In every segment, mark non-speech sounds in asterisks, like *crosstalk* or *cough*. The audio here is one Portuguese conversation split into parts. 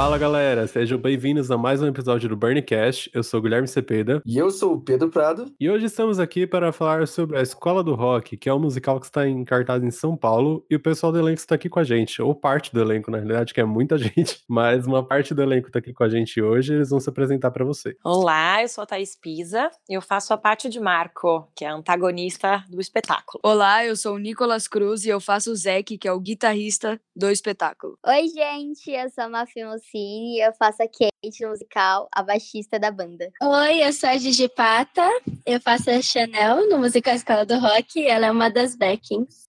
Fala galera, sejam bem-vindos a mais um episódio do Burncast. Eu sou o Guilherme Cepeda. E eu sou o Pedro Prado. E hoje estamos aqui para falar sobre a Escola do Rock, que é um musical que está em cartaz em São Paulo. E o pessoal do elenco está aqui com a gente, ou parte do elenco, na realidade, que é muita *laughs* gente, mas uma parte do elenco está aqui com a gente hoje. Eles vão se apresentar para você. Olá, eu sou a Thaís Pisa e eu faço a parte de Marco, que é antagonista do espetáculo. Olá, eu sou o Nicolas Cruz e eu faço o Zeke, que é o guitarrista do espetáculo. Oi, gente, eu sou a Mafia Mocini e eu faço a Kate no musical, a baixista da banda. Oi, eu sou a Gigi Pata, eu faço a Chanel no musical Escola do Rock e ela é uma das backings.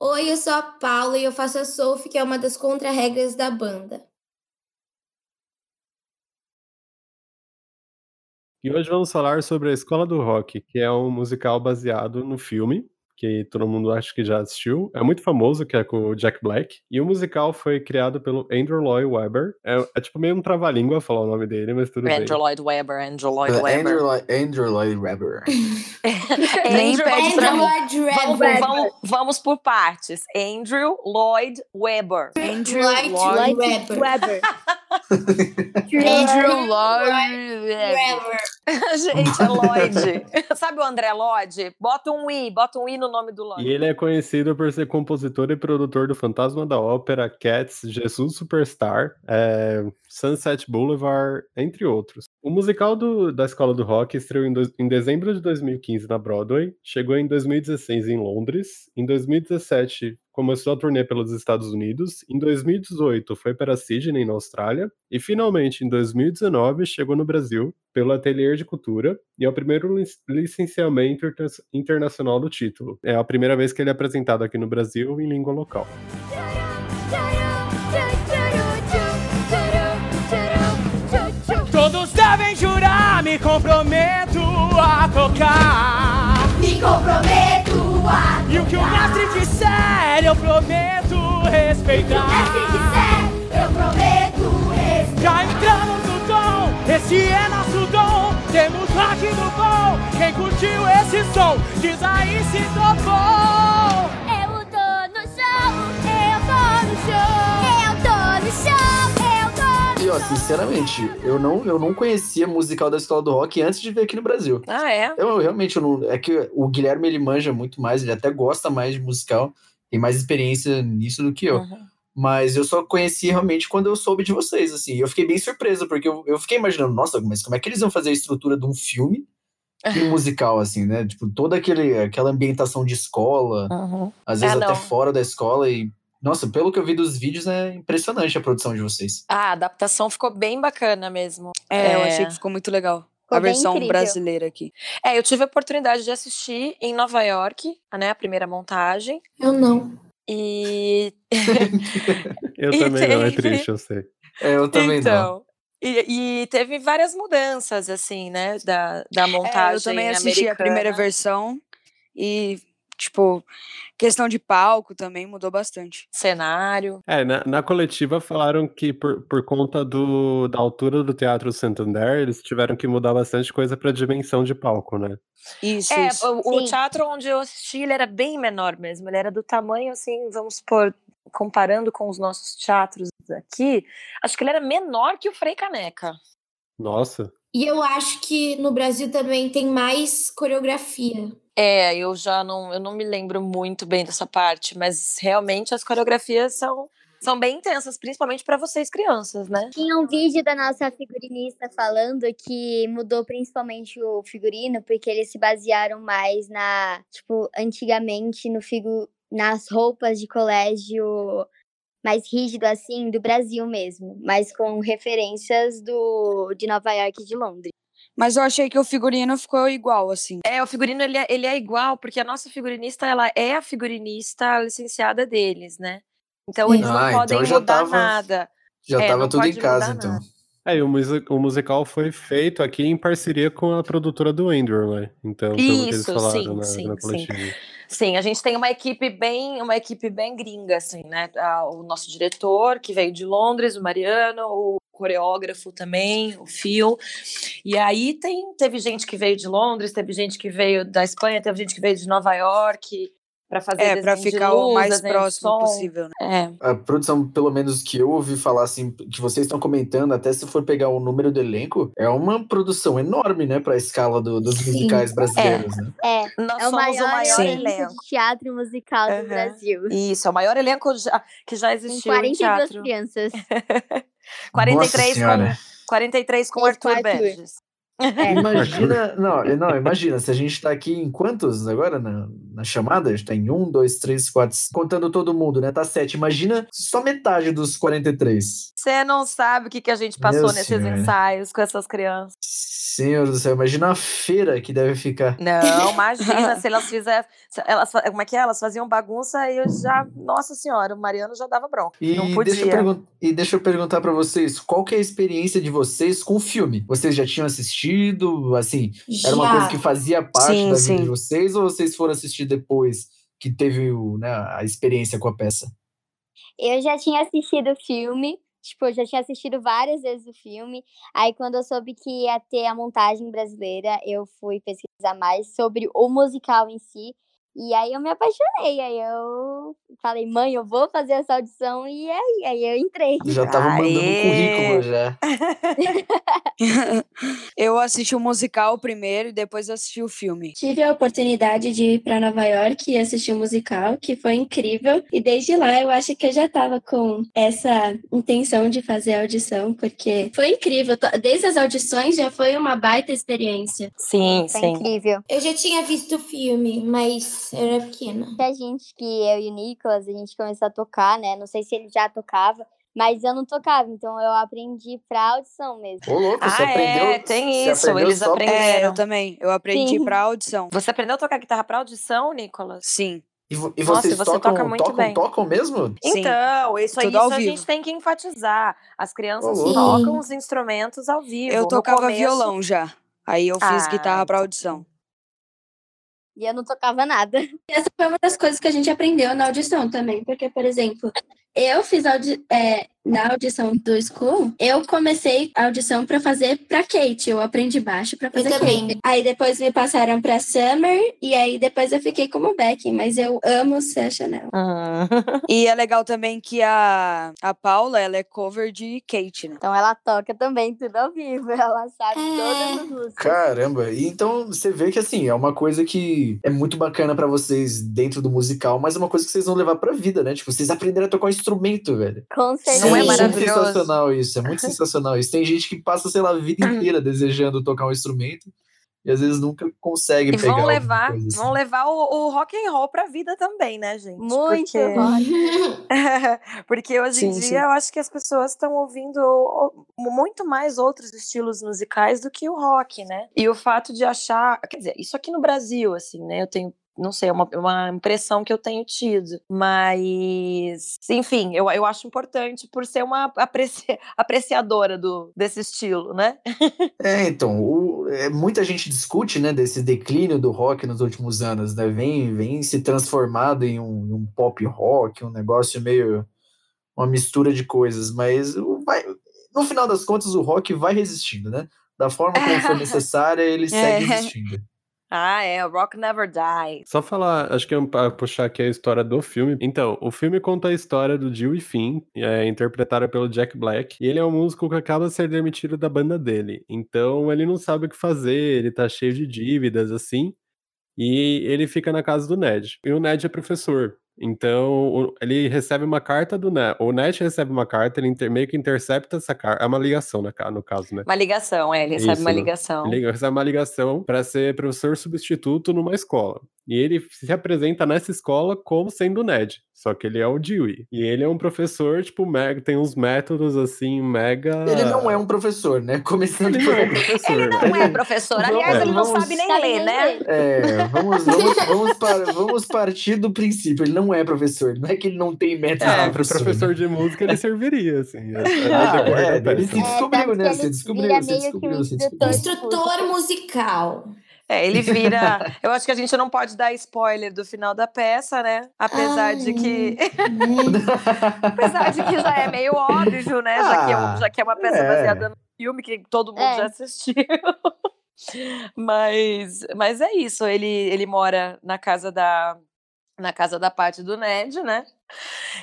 Oi, eu sou a Paula e eu faço a Sophie, que é uma das contra-regras da banda. E hoje vamos falar sobre a Escola do Rock, que é um musical baseado no filme que todo mundo acha que já assistiu. É muito famoso, que é com o Jack Black. E o musical foi criado pelo Andrew Lloyd Webber. É, é tipo meio um trava-língua falar o nome dele, mas tudo Andrew bem. Andrew Lloyd Webber, Andrew Lloyd Uh, Webber. Andrew, Lloyd- Andrew Lloyd Webber. *laughs* Nem Andrew, pede pra Andrew. Lloyd vamos, Webber. vamos, vamos por partes. Andrew Lloyd Webber. Andrew Lloyd Lloyd Webber. Weber. *laughs* Andrew Lloyd. *laughs* Gente, é Lloyd. Sabe o André Lloyd? Bota um i, bota um i no nome do Lloyd. E ele é conhecido por ser compositor e produtor do Fantasma da Ópera, Cats, Jesus Superstar, é, Sunset Boulevard, entre outros. O musical do- da Escola do Rock estreou em, dois- em dezembro de 2015 na Broadway, chegou em 2016 em Londres, em 2017 começou a turnê pelos Estados Unidos, em 2018 foi para Sydney, na Austrália, e finalmente em 2019 chegou no Brasil pelo Atelier de Cultura, e é o primeiro lic- licenciamento inter- internacional do título. É a primeira vez que ele é apresentado aqui no Brasil em língua local. Me comprometo a tocar. Me comprometo a E o que o mestre disser, eu prometo respeitar. disser, eu prometo respeitar. Já entramos no tom, esse é nosso dom. Temos rock no bom. Quem curtiu esse som, diz aí se topou. Eu tô no show, eu tô no show, eu tô no show, E ó, sinceramente, eu não, eu não conhecia musical da Escola do Rock antes de ver aqui no Brasil. Ah, é? Eu realmente eu não. É que o Guilherme ele manja muito mais, ele até gosta mais de musical, tem mais experiência nisso do que eu. Uhum. Mas eu só conheci realmente quando eu soube de vocês, assim. Eu fiquei bem surpreso, porque eu, eu fiquei imaginando, nossa, mas como é que eles vão fazer a estrutura de um filme e *laughs* musical, assim, né? Tipo, toda aquele, aquela ambientação de escola, Uhum. às vezes É, até fora da escola e. Nossa, pelo que eu vi dos vídeos, é impressionante a produção de vocês. Ah, a adaptação ficou bem bacana mesmo. É, eu É. achei que ficou muito legal. Ficou a versão incrível. brasileira aqui. É, eu tive a oportunidade de assistir em Nova York, né, a primeira montagem. Eu não. E *laughs* Eu E também não, é triste, eu sei. É, eu também não. então, e, e teve várias mudanças assim, né, da, da montagem É, eu também assisti a americana. primeira versão e, tipo, questão de palco também mudou bastante. cenário. É, na, na coletiva falaram que por, por conta do, da altura do Teatro Santander, eles tiveram que mudar bastante coisa pra dimensão de palco, né? Isso, É, isso. o, o teatro onde eu assisti, ele era bem menor mesmo. Ele era do tamanho, assim, vamos supor, comparando com os nossos teatros aqui, acho que ele era menor que o Frei Caneca. Nossa. E eu acho que no Brasil também tem mais coreografia. É, eu já não, eu não me lembro muito bem dessa parte, mas realmente as coreografias são, são bem intensas, principalmente para vocês crianças, né? Tinha um vídeo da nossa figurinista falando que mudou principalmente o figurino, porque eles se basearam mais na, tipo, antigamente no figu nas roupas de colégio mais rígido assim do Brasil mesmo, mas com referências do de Nova York e de Londres. Mas eu achei que o figurino ficou igual, assim. É, o figurino ele é, ele é igual, porque a nossa figurinista ela é a figurinista licenciada deles, né? Então eles Ah, não então podem já mudar tava- nada. Já É, tava tudo em casa, então. nada. É, e o, musi- o musical foi feito aqui em parceria com a produtora do Andrew, né? Então, pelo que eles Isso, falaram sim, na, sim, na sim. coletiva. Sim, a gente tem uma equipe bem, uma equipe bem gringa, assim, né? O nosso diretor, que veio de Londres, o Mariano, o coreógrafo também, o Phil. E aí tem, teve gente que veio de Londres, teve gente que veio da Espanha, teve gente que veio de Nova York. Para fazer É, de ficar luz, o mais próximo som. possível, né? É. A produção, pelo menos que eu ouvi falar assim, que vocês estão comentando, até se for pegar o número do elenco, é uma produção enorme, né, pra escala do- dos Sim. musicais brasileiros, né? É, Nós é o somos maior, o maior elenco de teatro musical do Aham. Brasil. Isso, é o maior elenco já- que já Com existiu em 42 teatro. crianças. *laughs* 43 Nossa senhora. com 43 com Isso, com Arthur Arthur. Berges. É. *laughs* Imagina, não, não, imagina, se a gente tá aqui em quantos agora na, na chamada? A gente tá em um, dois, três, quatro, contando todo mundo, né? Tá sete. Imagina só metade dos 43. Você não sabe o que, que a gente passou Meu nesses senhor. ensaios com essas crianças. Senhor do céu, imagina a feira que deve ficar. Não, imagina se *laughs* elas fizessem. se Elas, como é que é? Elas faziam bagunça e eu já. Nossa senhora, o Mariano já dava bronca. E não deixa, eu podia. e deixa eu perguntar pra vocês, qual que é a experiência de vocês com o filme? Vocês já tinham assistido, assim, era uma Já. coisa que fazia parte Sim, da vida sim. de vocês ou vocês foram assistir depois que teve o, né, a experiência com a peça? Eu já tinha assistido o filme, tipo, eu já tinha assistido várias vezes o filme. Aí, quando eu soube que ia ter a montagem brasileira, eu fui pesquisar mais sobre o musical em si. E aí eu me apaixonei. Aí eu falei, mãe, eu vou fazer essa audição. E aí, aí eu entrei. Já tava mandando um Aê! currículo já. *laughs* eu assisti o musical primeiro e depois assisti o filme. Tive a oportunidade de ir para Nova York e assistir o musical, que foi incrível. E desde lá eu acho que eu já estava com essa intenção de fazer a audição, porque foi incrível. Desde as audições já foi uma baita experiência. Sim, Foi sim. incrível. Eu já tinha visto o filme, mas eu era pequena. A gente, que eu e o Nicolas, a gente começou a tocar, né? Não sei se ele já tocava, mas eu não tocava. Então eu aprendi pra audição mesmo. Ô, louco, você Ah, aprendeu. é, tem isso, aprendeu eles só- aprendem- É, Aprenderam. eu também. Eu aprendi Sim. pra audição. Você aprendeu a tocar guitarra pra audição, Nicolas? Sim. E, e Nossa, vocês você tocam, toca muito tocam, bem. tocam mesmo? Sim. Então, isso aí isso a vivo. gente tem que enfatizar. As crianças Ô, louco. tocam os instrumentos ao vivo. Eu tocava começo- violão já. Aí eu fiz Ah, guitarra pra então. audição. E eu não tocava nada. *laughs* Essa foi uma das coisas que a gente aprendeu na audição também, porque, por exemplo, eu fiz audi é, na audição do School, eu comecei a audição para fazer para Kate, eu aprendi baixo para fazer também. Kate. Aí depois me passaram para Summer e aí depois eu fiquei como backing, mas eu amo ser a Chanel. Hum. *laughs* E é legal também que a, a Paula, ela é cover de Kate, né? Então ela toca também tudo ao vivo. *laughs* Ela sabe É. todas as músicas. Caramba, e então você vê que assim, é uma coisa que é muito bacana pra vocês dentro do musical, mas é uma coisa que vocês vão levar pra vida, né? Tipo, vocês aprenderam a tocar um instrumento, velho. Com certeza. Não é maravilhoso? muito sensacional isso, é muito *laughs* sensacional isso. Tem gente que passa, sei lá, a vida inteira desejando tocar um instrumento e às vezes nunca consegue E pegar vão levar, assim. vão levar o, o rock and roll pra vida também, né, gente? Muito Porque, *laughs* porque hoje em Sim, dia sim. eu acho que as pessoas estão ouvindo muito mais outros estilos musicais do que o rock, né? E o fato de achar, quer dizer, isso aqui no Brasil, assim, né? Eu tenho não sei, é uma, uma impressão que eu tenho tido. Mas, enfim, eu, eu acho importante por ser uma *laughs* apreci- apreciadora do, desse estilo, né? É, então, o- é, muita gente discute, né, desse declínio do rock nos últimos anos, né? Vem, vem se transformado em um, um pop rock, um negócio meio uma mistura de coisas, mas vai, no final das contas o rock vai resistindo, né? Da forma como for *laughs* necessária, ele segue É. existindo. Ah, é, Rock Never Die. Só falar, acho que é pra puxar aqui a história do filme. Então, o filme conta a história do Dewey Finn, é, interpretada pelo Jack Black, e ele é um músico que acaba de ser demitido da banda dele. Então, ele não sabe o que fazer, ele tá cheio de dívidas, assim, e ele fica na casa do Ned. E o Ned é professor. Então, ele recebe uma carta do Ned. O Ned recebe uma carta, ele inter- meio que intercepta essa carta. É uma ligação, né, no caso, né? Uma ligação, é, ele recebe Isso, uma né? ligação. Ele recebe uma ligação para ser professor substituto numa escola. E ele se apresenta nessa escola como sendo o Ned. Só que ele é o Dewey. E ele é um professor, tipo, mega, tem uns métodos assim, mega. Ele não é um professor, né? Começando Ele por não é um professor. Ele não é professor. Aliás, É, ele não vamos- sabe nem ler, né? É, vamos, vamos, vamos, par- vamos partir do princípio. Ele não é professor. Não é que ele não tem método Ah, pro professor. professor né? de música ele serviria, assim. É, é Ah, decorrer é, da ele se É, descobriu, né? Você ele descobriu, meio que um instrutor descobriu. Instrutor musical. É, ele vira. *laughs* Eu acho que a gente não pode dar spoiler do final da peça, né? Apesar de que. *laughs* Apesar de que já é meio óbvio, né? Já, que é, Ah, já que é uma peça é. baseada no filme que todo mundo É. já assistiu. *laughs* mas, mas é isso. Ele, ele mora na casa da, na casa da Paty do Ned, né?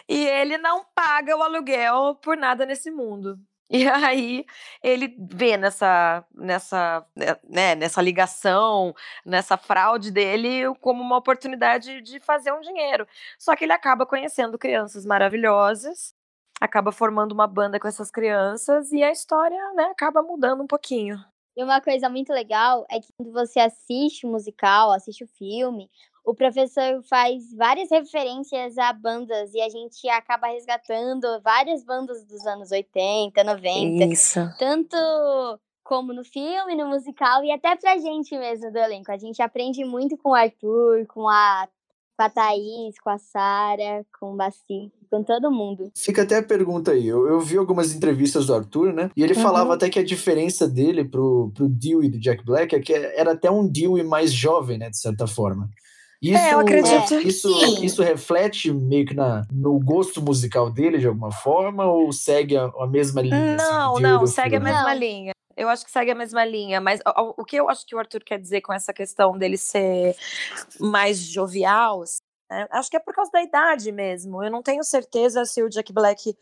E ele não paga o aluguel por nada nesse mundo. *laughs* E aí ele vê nessa, nessa, né, nessa ligação, nessa fraude dele como uma oportunidade de fazer um dinheiro. Só que ele acaba conhecendo crianças maravilhosas, acaba formando uma banda com essas crianças e a história, né, acaba mudando um pouquinho. E uma coisa muito legal é que quando você assiste o musical, assiste o filme, o professor faz várias referências a bandas e a gente acaba resgatando várias bandas dos anos 80, 90. Isso. Tanto como no filme, no musical e até pra gente mesmo do elenco. A gente aprende muito com o Arthur, com a, com a Thaís, com a Sara, com o Baci, com todo mundo. Fica até a pergunta aí. Eu, eu vi algumas entrevistas do Arthur, né? E ele Uhum. falava até que a diferença dele pro, pro Dewey do Jack Black é que era até um Dewey mais jovem, né? De certa forma. Isso, É, eu acredito que isso, sim. isso reflete meio que na, no gosto musical dele, de alguma forma, ou segue a, a mesma linha? assim, Não, Dewey não, segue a filme? mesma Não. linha. Eu acho que segue a mesma linha, mas o, o- o que eu acho que o Arthur quer dizer com essa questão dele ser mais jovial, assim, né, acho que é por causa da idade mesmo. Eu não tenho certeza se o Jack Black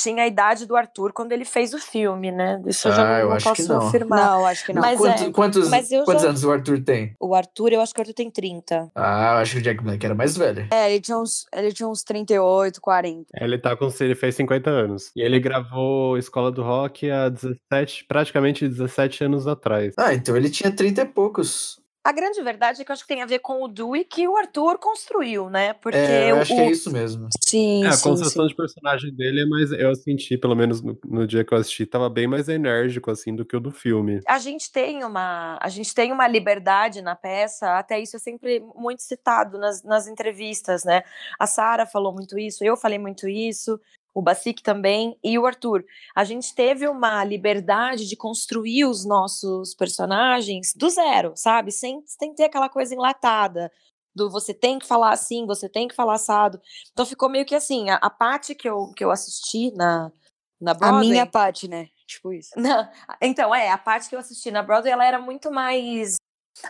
tinha a idade do Arthur quando ele fez o filme, né? Isso eu já Ah, não, eu não acho que posso não. afirmar. Não, acho que não. Mas Quanto- é, quantos mas eu quantos já- anos o Arthur tem? O Arthur, eu acho que o Arthur tem 30. Ah, eu acho que o Jack Black era mais velho. É, ele tinha uns, ele tinha uns 38, 40. Ele tá com. Ele fez 50 anos. E ele gravou Escola do Rock há 17, praticamente 17 anos atrás. Ah, então ele tinha 30 e poucos. A grande verdade é que eu acho que tem a ver com o Dewey que o Arthur construiu, né? Porque É, eu o, acho que é isso mesmo. Sim, É, a construção sim. de personagem dele é mais. Eu senti, pelo menos no, no dia que eu assisti, tava bem mais enérgico, assim, do que o do filme. a gente tem uma a gente tem uma liberdade na peça, até isso é sempre muito citado nas, nas entrevistas, né? A Sara falou muito isso, eu falei muito isso, o Bacic também e o Arthur. A gente teve uma liberdade de construir os nossos personagens do zero, sabe? Sem, sem ter aquela coisa enlatada. Do você tem que falar assim, você tem que falar assado. Então ficou meio que assim, a, a parte que eu, que eu assisti na, na A Broadway, minha parte, né? Tipo isso. não, *laughs* então, é, a parte que eu assisti na Broadway, ela era muito mais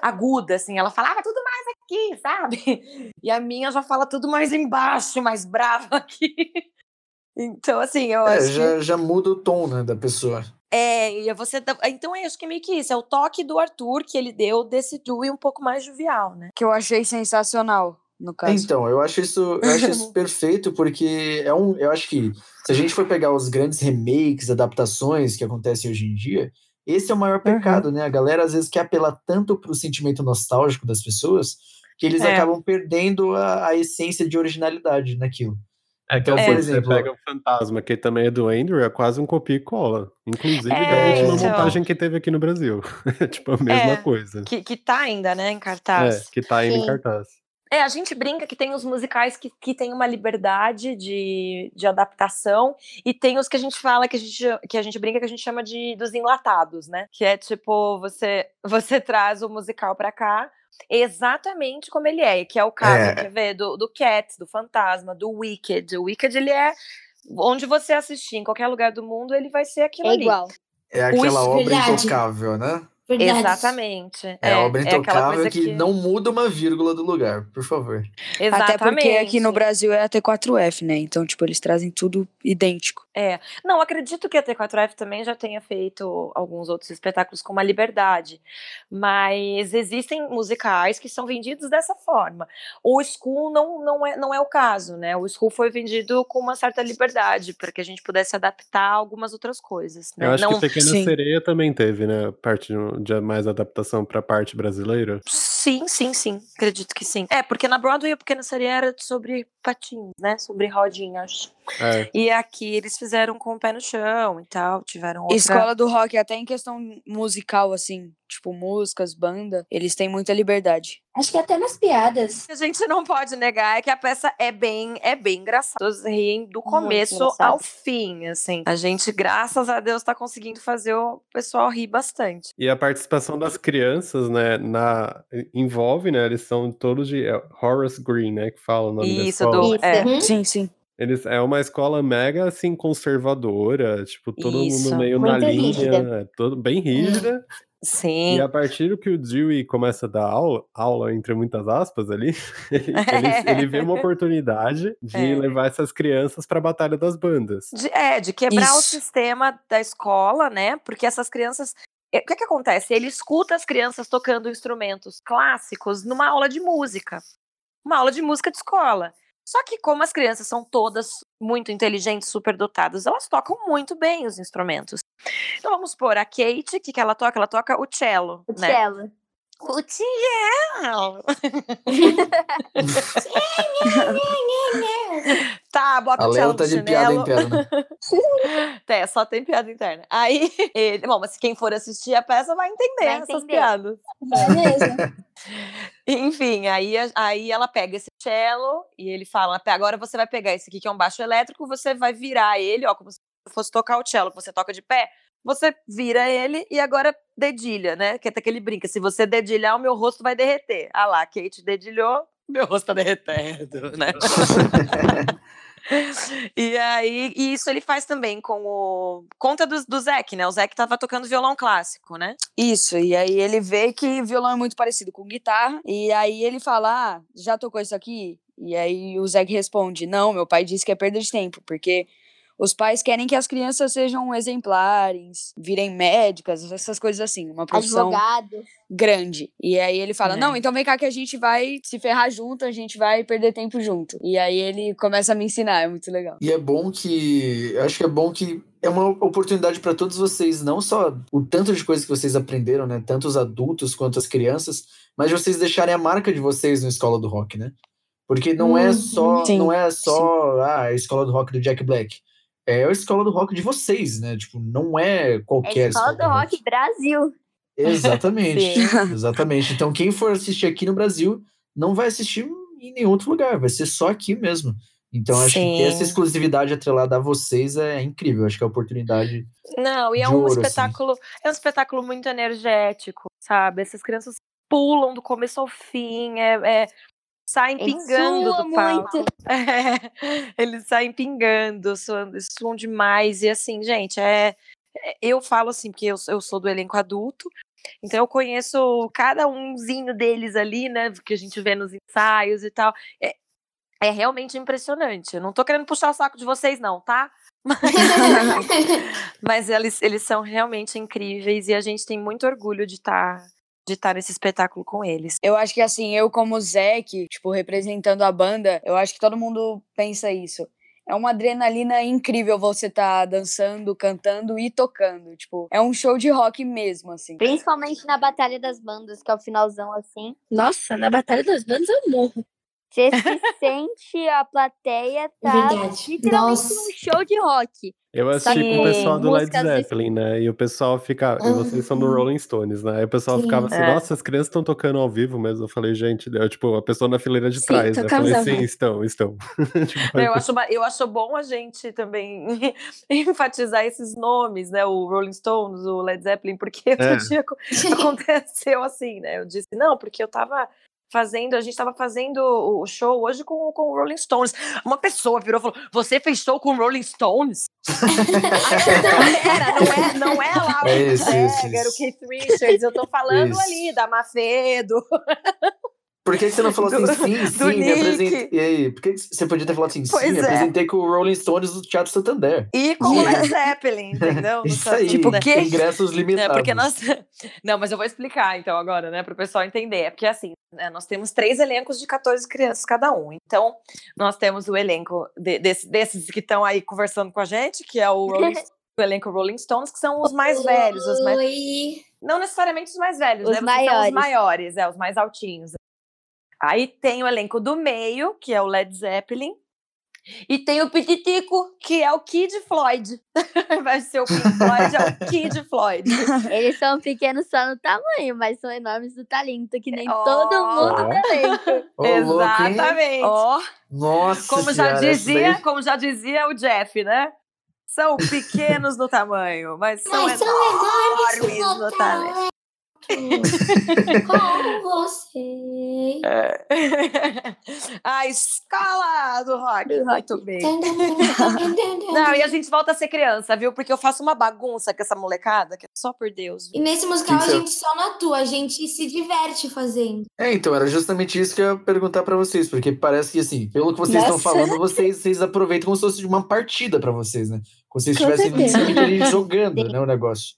aguda, assim, ela falava tudo mais aqui, sabe? *laughs* E a minha já fala tudo mais embaixo, mais brava *laughs* aqui. Então, assim, eu É, acho já, já muda o tom, né, da pessoa. que... É, e você... Então, eu acho que é meio que isso, é o toque do Arthur que ele deu desse Dewey um pouco mais jovial, né? Que eu achei sensacional, no caso. Então, eu acho isso, eu acho isso *laughs* perfeito, porque é um, eu acho que se a gente for pegar os grandes remakes, adaptações que acontecem hoje em dia, esse é o maior pecado, né? A galera às vezes quer apelar tanto pro sentimento nostálgico das pessoas que eles É. acabam perdendo a, a essência de originalidade naquilo. É que Então, é, por você exemplo- pega o Fantasma, que também é do Andrew, é quase um copia e cola. Inclusive É, da última então. montagem que teve aqui no Brasil. *laughs* tipo, a mesma É, coisa. Que, que tá ainda, né, em É, cartaz. que tá ainda em Sim. cartaz. É, a gente brinca que tem os musicais que, que tem uma liberdade de, de adaptação e tem os que a gente fala que a gente, que a gente brinca que a gente chama de dos enlatados, né? Que é tipo, você, você traz o musical pra cá exatamente como ele é, que é o caso, É. quer ver, do, do Cats, do Fantasma, do Wicked. O Wicked, ele é onde você assistir, em qualquer lugar do mundo, ele vai ser aquilo É ali. igual. É aquela obra Verdade. intocável, né? Verdade. Exatamente. É, a obra é aquela intocável coisa que, não muda uma vírgula do lugar, por favor. Exatamente. Até porque aqui no Brasil é a T4F, né? Então, tipo, eles trazem tudo idêntico. É, não, acredito que a T4F também já tenha feito alguns outros espetáculos com uma liberdade, mas existem musicais que são vendidos dessa forma. O School não, não, é, não é o caso, né? O School foi vendido com uma certa liberdade, para que a gente pudesse adaptar algumas outras coisas. Né? Eu acho não, que Pequena sim. Sereia também teve, né? Parte de- de mais adaptação pra parte brasileira. Sim, sim, sim, acredito que sim. É, porque na Broadway a Pequena Sereia era sobre patins, né? Sobre rodinhas. É. E aqui eles fizeram com o pé no chão e tal, tiveram outra... Escola do rock, até em questão musical, assim, tipo, músicas, banda, eles têm muita liberdade. Acho que até nas piadas. A gente não pode negar é que a peça é bem, é bem engraçada. Todos riem do começo ao fim, assim. A gente, graças a Deus, tá conseguindo fazer o pessoal rir bastante. E a participação das crianças, né, na, envolve, né, eles são todos de é, Horace Green, né, que fala o nome da Isso, escola. do. Isso. É, Uhum. Sim, sim. Eles, é uma escola mega, assim, conservadora, tipo, todo Isso. mundo meio na Muito linha, rígida. é, todo, bem rígida, Sim. E a partir do que o Dewey começa a dar aula, aula entre muitas aspas ali, ele, *laughs* ele, ele vê uma *laughs* oportunidade de É. levar essas crianças para a batalha das bandas. De, é, de quebrar o Isso. sistema da escola, né? Porque essas crianças. é, O que, que acontece? Ele escuta as crianças tocando instrumentos clássicos numa aula de música. Uma aula de música de escola. Só que, como as crianças são todas muito inteligentes, superdotadas, elas tocam muito bem os instrumentos. Então vamos supor, a Kate, o que, que ela toca? Ela toca o cello, O né? cello. O cello. *laughs* tá, bota A o cello Léo tá de piada interna. É, *laughs* só tem piada interna. Aí, ele, bom, mas quem for assistir a peça vai entender Vai essas entender. piadas. É mesmo. *laughs* Enfim, aí, aí ela pega esse cello e ele fala: "Até agora você vai pegar esse aqui que é um baixo elétrico, você vai virar ele, ó, como se fosse tocar o cello, você toca de pé. Você vira ele e agora dedilha, né? Que até que ele brinca: se você dedilhar, o meu rosto vai derreter. Ah lá, Kate dedilhou, meu rosto tá derretendo, né? *laughs* E aí, e isso ele faz também com o. Conta do, do Zeke, né? O Zeke tava tocando violão clássico, né? Isso, e aí ele vê que violão é muito parecido com guitarra, e aí ele fala, ah, já tocou isso aqui? E aí o Zeg responde, não, meu pai disse que é perda de tempo, porque os pais querem que as crianças sejam exemplares, virem médicas, essas coisas assim, uma profissão Advogado. grande. E aí ele fala, É. não, então vem cá que a gente vai se ferrar junto, a gente vai perder tempo junto. E aí ele começa a me ensinar, é muito legal. E é bom que. Acho que é bom que é uma oportunidade para todos vocês, não só o tanto de coisas que vocês aprenderam, né? Tanto os adultos quanto as crianças, mas vocês deixarem a marca de vocês na escola do rock, né? Porque não é Uhum, só, sim, não é só ah, a escola do rock do Jack Black. É a escola do rock de vocês, né? Tipo, não é É qualquer a escola do rock Brasil. Exatamente. *laughs* Sim. Exatamente. Então, quem for assistir aqui no Brasil não vai assistir em nenhum outro lugar, vai ser só aqui mesmo. Então, acho que ter essa Sim. exclusividade atrelada a vocês é incrível. Acho que é a oportunidade. Não, e é de um ouro, assim. espetáculo, é um espetáculo muito energético, sabe? Essas crianças pulam do começo ao fim, é, é- saem Eles pingando do palco. muito. *laughs* É, eles saem pingando, suam, suam demais. E assim, gente, é, é- eu falo assim, porque eu, eu sou do elenco adulto, então eu conheço cada umzinho deles ali, né? Que a gente vê nos ensaios e tal. É, é realmente impressionante. Eu não tô querendo puxar o saco de vocês, não, tá? *laughs* *laughs* Mas eles, eles são realmente incríveis e a gente tem muito orgulho de estar de estar nesse espetáculo com eles. Eu acho que assim, eu como Zeke, tipo, representando a banda, eu acho que todo mundo pensa isso. É uma adrenalina incrível você tá dançando, cantando e tocando. Tipo, é um show de rock mesmo, assim. Principalmente na Batalha das Bandas, que é o finalzão assim. Nossa, na Batalha das Bandas eu morro. Você se *laughs* sente, a plateia tá Verdade. literalmente Nossa. num show de rock. Eu assisti com o pessoal do Led músicas Zeppelin, né? E o pessoal fica. E vocês são do. Rolling Stones, né? Aí o pessoal Sim. ficava assim, É. nossa, as crianças estão tocando ao vivo mesmo. Eu falei, gente, eu, tipo, a pessoa na fileira de Sim, trás. né? Eu tocamos falei, ao sim, vivo. estão, estão. *laughs* Tipo, Eu acho, ba- eu acho bom a gente também *laughs* enfatizar esses nomes, né? O Rolling Stones, o Led Zeppelin, porque outro É. dia co- aconteceu assim, né? Eu disse, não, porque eu tava fazendo, a gente tava fazendo o show hoje com, com o Rolling Stones. Uma pessoa virou e falou: Você fez show com o Rolling Stones? *laughs* Não, era, não é, não é lá o É Jagger, o isso. Keith Richards, eu tô falando Isso. ali da Mafedo. *laughs* Por que, que você não falou assim, Do- sim, *laughs* do sim, me Nick. apresentei. E aí, por que, que você podia ter falado assim, Pois sim, me é. apresentei com o Rolling Stones do Teatro Santander? E com o. Led Zeppelin, entendeu? *laughs* Isso aí, Tipo, quê? ingressos *laughs* É, limitados. porque nós. Não, mas eu vou explicar então agora, né, para o pessoal entender. É porque assim, né, nós temos três elencos de 14 crianças cada um. Então, nós temos o elenco de- desse- desses que estão aí conversando com a gente, que é o, Rolling, o elenco Rolling Stones, que são os mais velhos, os mais. Oi. Não necessariamente os mais velhos, Os né? São os maiores. maiores, é, os mais altinhos. Aí tem o elenco do meio, que é o Led Zeppelin. E tem o Pititico, que é o Kid Floyd. *laughs* Vai ser o Pink Floyd, é o *laughs* Kid Floyd. Eles são pequenos só no tamanho, mas são enormes no talento, que nem Ó. todo mundo louco, hein? Exatamente. Ó, Nossa como já senhora, dizia, daí- como já dizia o Jeff, né? São *laughs* pequenos no tamanho, mas são Mas são enormes enormes no no talento. *laughs* com você. É. *laughs* a escala do rock. Muito bem. Não, e a gente volta a ser criança, viu? Porque eu faço uma bagunça com essa molecada, que é só por Deus. E nesse musical Que a que você- gente só não atua, a gente se diverte fazendo. É, então, era justamente isso que eu ia perguntar pra vocês, porque parece que, assim, pelo que vocês estão falando, vocês, vocês aproveitam como se fosse uma partida pra vocês, né? Como se vocês Com estivessem jogando, né, o negócio.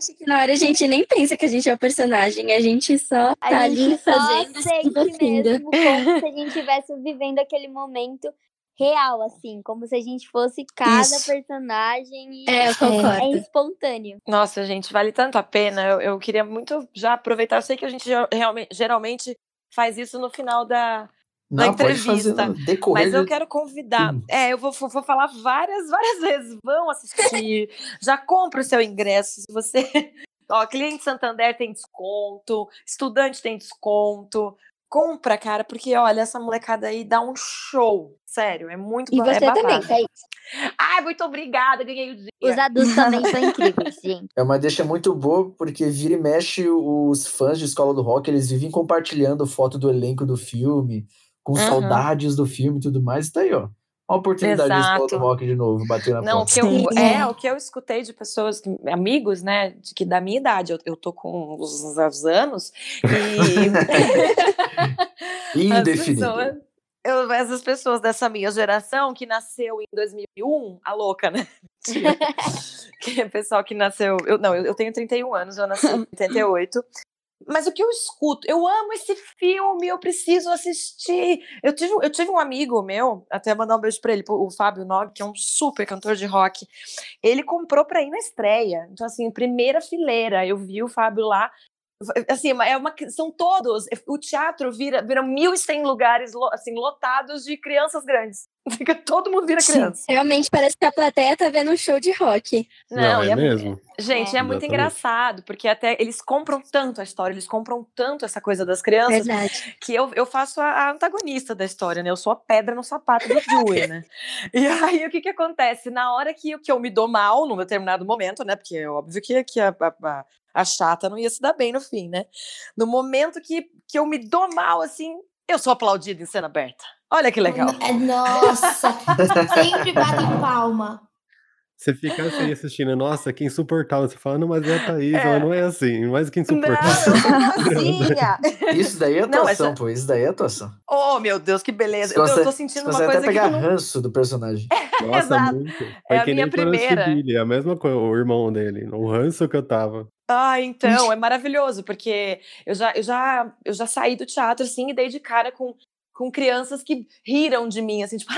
Acho que na hora a gente nem pensa que a gente é o personagem, a gente só A tá ali gente só fazendo, se sente mesmo como se a gente estivesse vivendo aquele momento real, assim, como se a gente fosse cada Isso. personagem e É, eu é concordo. espontâneo. Nossa, gente, vale tanto a pena. Eu, eu queria muito já aproveitar. Eu sei que a gente geralmente faz isso no final da, da Não, pode fazer entrevista. decorrer. Mas eu de- quero convidar. tudo. É, eu vou, vou vou falar várias, várias *laughs* vezes. Vão assistir. já compra o seu ingresso. Se você. *laughs* Ó, cliente Santander tem desconto, estudante tem desconto. Compra, cara, porque olha, essa molecada aí dá um show. Sério, é muito E ba- é você também, babado. Thaís. Ai, muito obrigada, ganhei o dia. Os adultos também são incríveis, *laughs* gente. É uma deixa muito boa, porque vira e mexe os fãs de Escola do Rock, eles vivem compartilhando foto do elenco do filme, com Uhum. saudades do filme e tudo mais. Tá aí, ó. Uma oportunidade de Escola do Exato. Rock de novo, bater na Não, o porta. que eu, é, o que eu escutei de pessoas, que- amigos, né, de que da minha idade, eu, eu tô com uns, uns anos, e *laughs* as Indefinido. pessoas, eu, essas pessoas dessa minha geração que nasceu em 2001, a louca, né? *laughs* Que é pessoal que nasceu, eu, não, eu, eu tenho 31 anos, eu nasci em *laughs* 88, mas o que eu escuto, eu amo esse filme, eu preciso assistir. Eu tive, eu tive um amigo meu, até mandar um beijo pra ele, o Fábio Nog, que é um super cantor de rock. Ele comprou pra ir na estreia. Então, assim, primeira fileira, eu vi o Fábio lá. Assim, é uma, são todos. O teatro vira, viram 1.100 lugares assim, lotados de crianças grandes. *laughs* Fica, todo mundo vira criança. Realmente parece que a plateia tá vendo um show de rock. Não, e é mesmo? Gente, é, muito Exatamente. engraçado, porque até eles compram tanto a história, eles compram tanto essa coisa das crianças, Verdade. que eu, eu faço a, a antagonista da história, né? Eu sou a pedra no sapato do Dewey, né? *laughs* E aí, o que que acontece? Na hora que, que eu me dou mal, num determinado momento, né? Porque é óbvio que, que a, a, a- chata não ia se dar bem no fim, né? No momento que, que eu me dou mal, assim, eu sou aplaudida em cena aberta. Olha que legal. É, Nossa, sempre batem palma. Você fica assim assistindo, nossa, que insuportável. Você fala, não, mas é a Thaís, É. ela não é assim, mas que Não, insuportável. boazinha. *laughs* Isso daí é Não, atuação, essa- pô. Isso daí é atuação. Oh, meu Deus, que beleza. Você Eu, tô- sentindo Você uma coisa até que pegar eu não... ranço do personagem. *laughs* Nossa, Exato. muito. Foi É a que minha primeira. Billy, a mesma coisa, o irmão dele, o ranço que eu tava. Ah, então, *laughs* é maravilhoso, porque eu já, eu já, eu já saí do teatro, assim, e dei de cara com, com crianças que riram de mim, assim, tipo,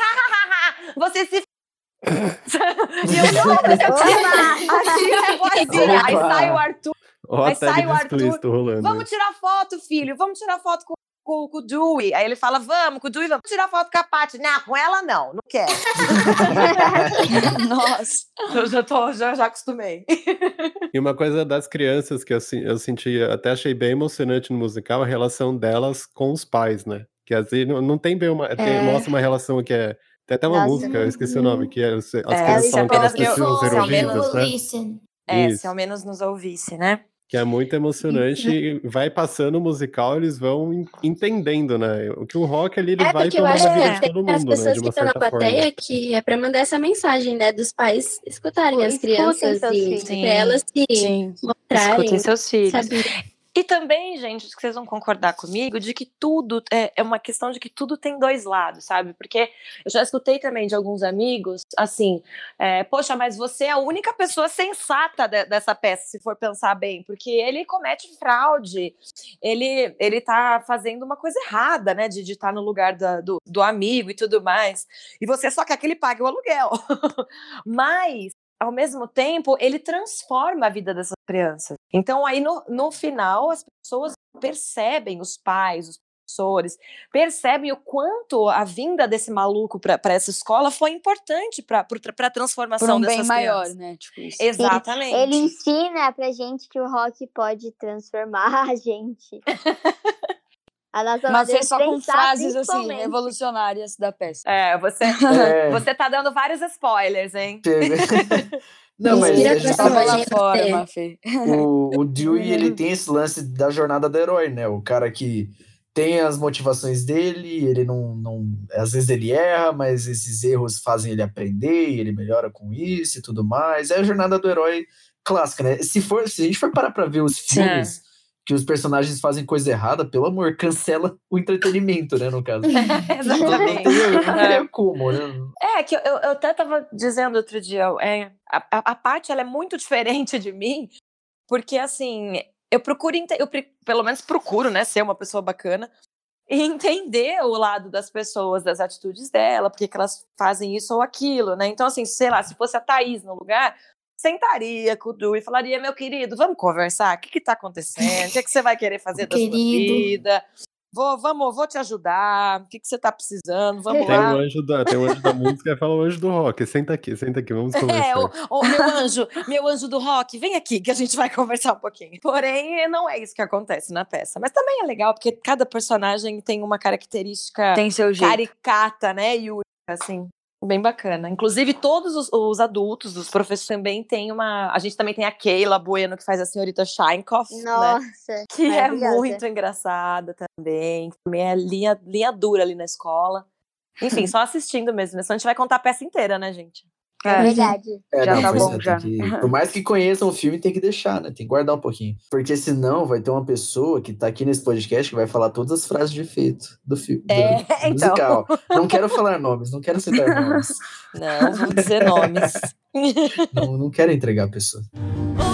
você se... f-" e eu, não, mas eu assim. Aí sai o Arthur, Ó, Aí sai o Arthur, rolando. vamos tirar foto, filho, vamos tirar foto com, com, com o Dewey. Aí ele fala, vamos, com o Dewey, vamos tirar foto com a Paty. Não, com ela não, não quero. *laughs* Nossa. eu já, tô, já, já acostumei. E uma coisa das crianças que eu, eu senti, até achei bem emocionante no musical, a relação delas com os pais, né? Que às vezes não, não tem bem uma. tem- É. mostra uma relação que é. Tem até uma Nossa. música, eu esqueci o nome, que é, as É, crianças falam que elas precisam ser se ao menos- ouvidas, né? Listen. É, Isso. se ao menos nos ouvisse, né? Que é muito emocionante *laughs* e vai passando o musical, eles vão en- entendendo, né? O que o rock ali, ele É vai a vida que de tem todo as mundo, né? pessoas De que estão na certa forma. plateia que é pra mandar essa mensagem, né? Dos pais escutarem as Escutem crianças e filhos. pra elas se Sim. mostrarem, Escutem seus filhos. sabe? E também, gente, acho que vocês vão concordar comigo de que tudo é, é uma questão de que tudo tem dois lados, sabe? Porque eu já escutei também de alguns amigos assim: é, poxa, mas você é a única pessoa sensata de- dessa peça, se for pensar bem, porque ele comete fraude, ele, ele tá fazendo uma coisa errada, né? De estar no lugar da- do, do amigo e tudo mais. E você só quer que ele pague o aluguel. *laughs* mas ao mesmo tempo, ele transforma a vida dessas crianças. Então, aí no, no final, as pessoas percebem, os pais, os professores, percebem o quanto a vinda desse maluco para essa escola foi importante para a Por transformação um bem dessas maior, crianças. né? Tipo isso. Exatamente. Ele ensina pra gente que o rock pode transformar *laughs* a gente. *laughs* A nossa Mas fez só com frases assim, revolucionárias da peça. É, *laughs* você, É. você tá dando vários spoilers, hein? *laughs* Não, mas Inspira a gente tá Tava Tava lá fora. Mafê. o, o *laughs* Dewey, ele tem esse lance da jornada do herói, né? O cara que tem as motivações dele, ele não, não. Às vezes ele erra, mas esses erros fazem ele aprender, e ele melhora com isso e tudo mais. É a jornada do herói clássica, né? Se, for, se a gente for parar pra ver os filmes que os personagens fazem coisa errada, pelo amor, cancela o entretenimento, né? No caso. *laughs* Exatamente. Entendeu? Não teria como, né? É, que eu, eu até tava dizendo outro dia, é, a, a, Paty, ela é muito *laughs* diferente de mim, porque assim, eu procuro, eu pelo menos procuro, né, ser uma pessoa bacana e entender o lado das pessoas, das atitudes dela, porque que elas fazem isso ou aquilo, né? Então, assim, sei lá, se fosse a Thaís no lugar, sentaria com o Du e falaria, meu querido, vamos conversar, o que que tá acontecendo? O que, que você vai querer *laughs* fazer da sua Querido. vida? Vou, vamos, vou te ajudar, o que, que você tá precisando? Vamos Tem lá. o anjo da, tem o anjo da música e fala o anjo do rock. Senta aqui, senta aqui, vamos *laughs* conversar. É, o, o meu anjo, meu anjo do rock, vem aqui que a gente vai *laughs* conversar um pouquinho. Porém, não é isso que acontece na peça. Mas também é legal, porque cada personagem tem uma característica Tem seu jeito. caricata, né? Única, assim. Bem bacana. Inclusive, todos os, os adultos, os professores também têm uma. A gente também tem a Keila Bueno, que faz a senhorita Scheinkoff, né? Nossa. Que é muito engraçada também. Também é linha, linha dura ali na escola. Enfim, *laughs* só assistindo mesmo. né? Senão a gente vai contar a peça inteira, né, gente? É É. verdade. É, Já não, tá bom, é, já. que- por mais que conheçam o filme, tem que deixar, né? Tem que guardar um pouquinho. Porque senão vai ter uma pessoa que tá aqui nesse podcast que vai falar todas as frases de efeito do filme. É, do então. musical. Não quero falar nomes, não quero citar *laughs* nomes. Não, vou dizer nomes. Não, não quero entregar a pessoa. *laughs*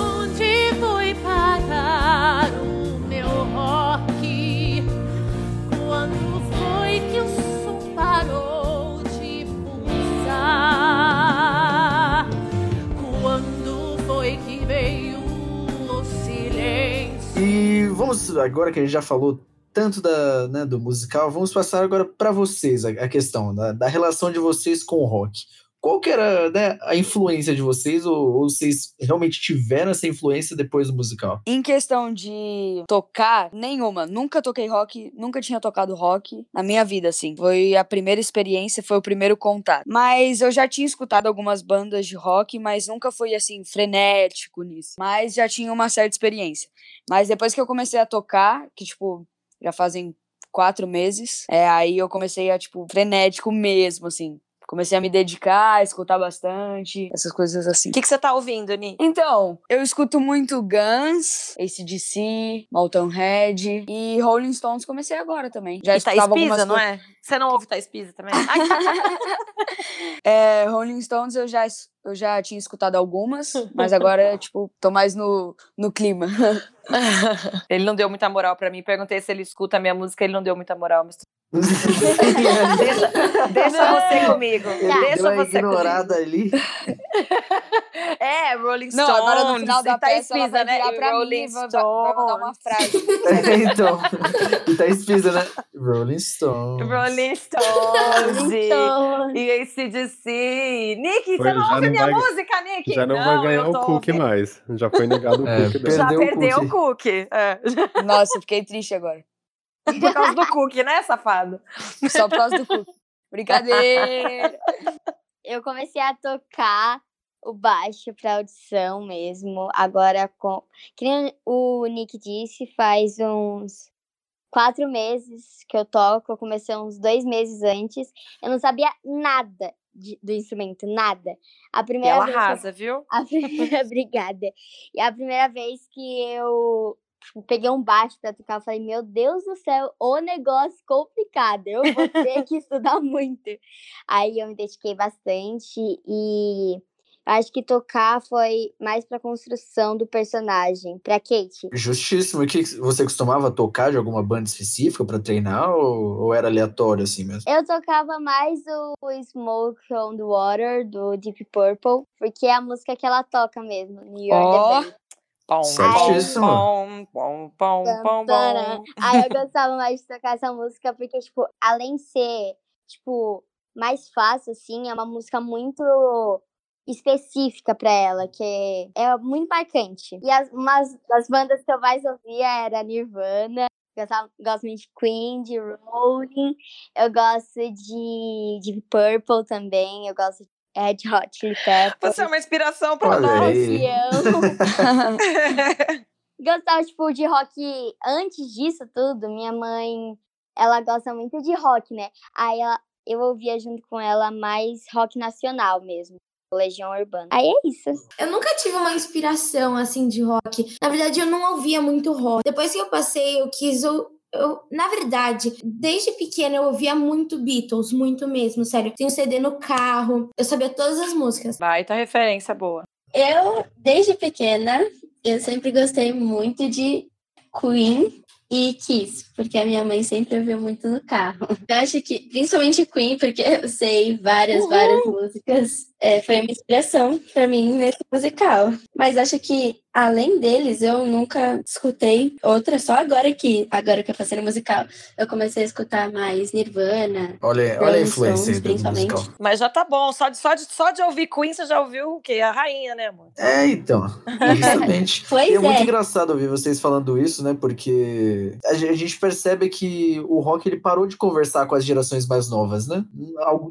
vamos, agora que a gente já falou tanto da, né, do musical, vamos passar agora para vocês a, a questão da, da relação de vocês com o rock. Qual que era né, a influência de vocês, ou, ou vocês realmente tiveram essa influência depois do musical? Em questão de tocar, nenhuma. Nunca toquei rock, nunca tinha tocado rock na minha vida, assim. Foi a primeira experiência, foi o primeiro contato. Mas eu já tinha escutado algumas bandas de rock, mas nunca fui, assim, frenético nisso. Mas já tinha uma certa experiência. Mas depois que eu comecei a tocar, que, tipo, já fazem quatro meses, é, aí eu comecei a, tipo, frenético mesmo, assim. Comecei a me dedicar, a escutar bastante, essas coisas assim. O que, que você tá ouvindo, Ni? Então, eu escuto muito Guns, ACDC, Motorhead e Rolling Stones comecei agora também. Já E Thaís escutava Pisa, algumas não é? Você não ouve Thaís Pisa também? *laughs* *laughs* É, Rolling Stones eu já, eu já tinha escutado algumas, mas agora, *laughs* tipo, tô mais no, no clima. ele não deu muita moral pra mim. Perguntei se ele escuta a minha música, ele não deu muita moral. Mas... *laughs* deixa, deixa você comigo. Ele Deixa deu uma você ignorada ali. comigo. *laughs* É, Rolling Não, Stones. agora no final da Thaís peça ela Pisa, vai né? virar pra mim Rolling e vai, vai, vai mandar uma Stones. frase. É, *laughs* então. E tá espisa, né? Rolling Stone. Rolling Stones. e- Então, E ACDC. Nick, Foi, você não já ouve não minha vai- música, Nick? Já não, vai ganhar o cookie ouvindo. mais. Já foi negado o É, cookie. Já Perdeu o cookie. cookie. É. Nossa, eu fiquei triste agora. Por causa do cookie, né, safado? Só por causa do cu. Brincadeira. eu comecei a tocar o baixo pra audição mesmo. Agora, com... que nem o Nick disse, faz uns quatro meses que eu toco. Eu comecei uns dois meses antes. Eu não sabia nada de- do instrumento, nada. A E primeira ela vez eu arrasa, viu? A *laughs* primeira, obrigada. E a primeira vez que eu tipo, peguei um baixo pra tocar, falei, meu Deus do céu, o negócio complicado, eu vou ter que estudar *laughs* muito. Aí eu me dediquei bastante e acho que tocar foi mais pra construção do personagem, pra Kate. Justíssimo. O que você costumava tocar de alguma banda específica pra treinar ou, ou era aleatório assim mesmo? Eu tocava mais o Smoke on the Water, do Deep Purple, porque é a música que ela toca mesmo, New York Ó. Pom, pom, pom, pom, pom, pom. Aí eu *laughs* gostava mais de tocar essa música porque, tipo, além de ser, tipo, mais fácil, assim, é uma música muito específica pra ela, que é muito marcante. E as, umas das bandas que eu mais ouvia era Nirvana, Gosto, gosto muito de Queen, de Rolling. Eu gosto de, de Purple também. Eu gosto de Red Hot Chili Peppers. Você é uma inspiração pra Olha nós. *laughs* Gostava, tipo, de rock. Antes disso tudo, minha mãe, ela gosta muito de rock, né? Aí ela- eu ouvia junto com ela mais rock nacional mesmo. Legião Urbana. Aí é isso. Eu nunca tive uma inspiração assim de rock. Na verdade, eu não ouvia muito rock. Depois que eu passei, eu quis. Eu, na verdade, desde pequena eu ouvia muito Beatles, muito mesmo, sério. Tenho CD no carro, eu sabia todas as músicas. Baita referência boa. Eu, desde pequena, eu sempre gostei muito de Queen e Kiss, porque a minha mãe sempre ouviu muito no carro. Eu acho que, principalmente Queen, porque eu sei várias, várias músicas, é, foi uma inspiração pra mim nesse musical. Mas acho que, além deles, eu nunca escutei outra, só agora que, agora que eu no musical, eu comecei a escutar mais Nirvana, Olha, olha a influência do musical. Mas já tá bom. Só de, só, de, só de ouvir Queen, você já ouviu o quê? A rainha, né, amor? É, então. Justamente. *laughs* Pois E é muito é. engraçado ouvir vocês falando isso, né? Porque a ge- a gente percebe que o rock ele parou de conversar com as gerações mais novas, né?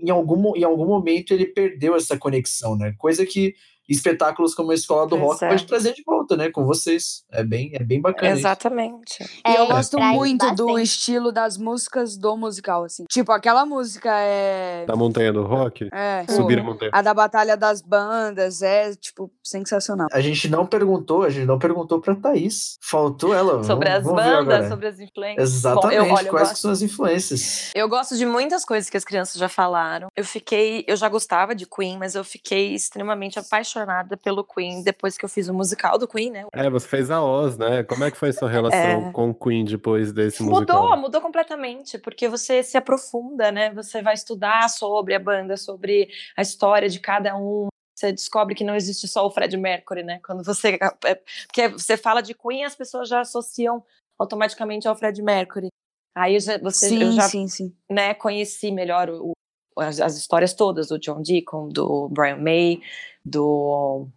Em algum, em algum momento ele perdeu essa conexão, né? Coisa que espetáculos como a Escola do Pois Rock é. pode trazer de volta, né? Com vocês. É bem, é bem bacana. isso. Exatamente. E eu É, gosto muito do estilo das músicas do musical, assim. Tipo, aquela música é. Da montanha do rock? É. Subir a montanha. A da Batalha das Bandas é, tipo, sensacional. A gente não perguntou, a gente não perguntou pra Thaís. Faltou ela. Sobre vamos, as vamos bandas, agora. sobre as influências. Exatamente. Bom, eu, olha, eu Quais são as influências? Eu gosto de muitas coisas que as crianças já falaram. Eu fiquei, eu já gostava de Queen, mas eu fiquei extremamente apaixonada pelo Queen depois que eu fiz o musical do Queen, né? É, você fez a Oz, né? Como é que foi sua relação É. com o Queen depois desse Mudou, musical? mudou completamente, porque você se aprofunda, né? Você vai estudar sobre a banda, sobre a história de cada um. Você descobre que não existe só o Fred Mercury, né? Quando você. *laughs* é, Porque você fala de Queen, as pessoas já associam automaticamente ao Fred Mercury. Aí eu você, eu sim, já sim, sim. né, conheci melhor o, o- as, as histórias todas do John Deacon, do Brian May, do.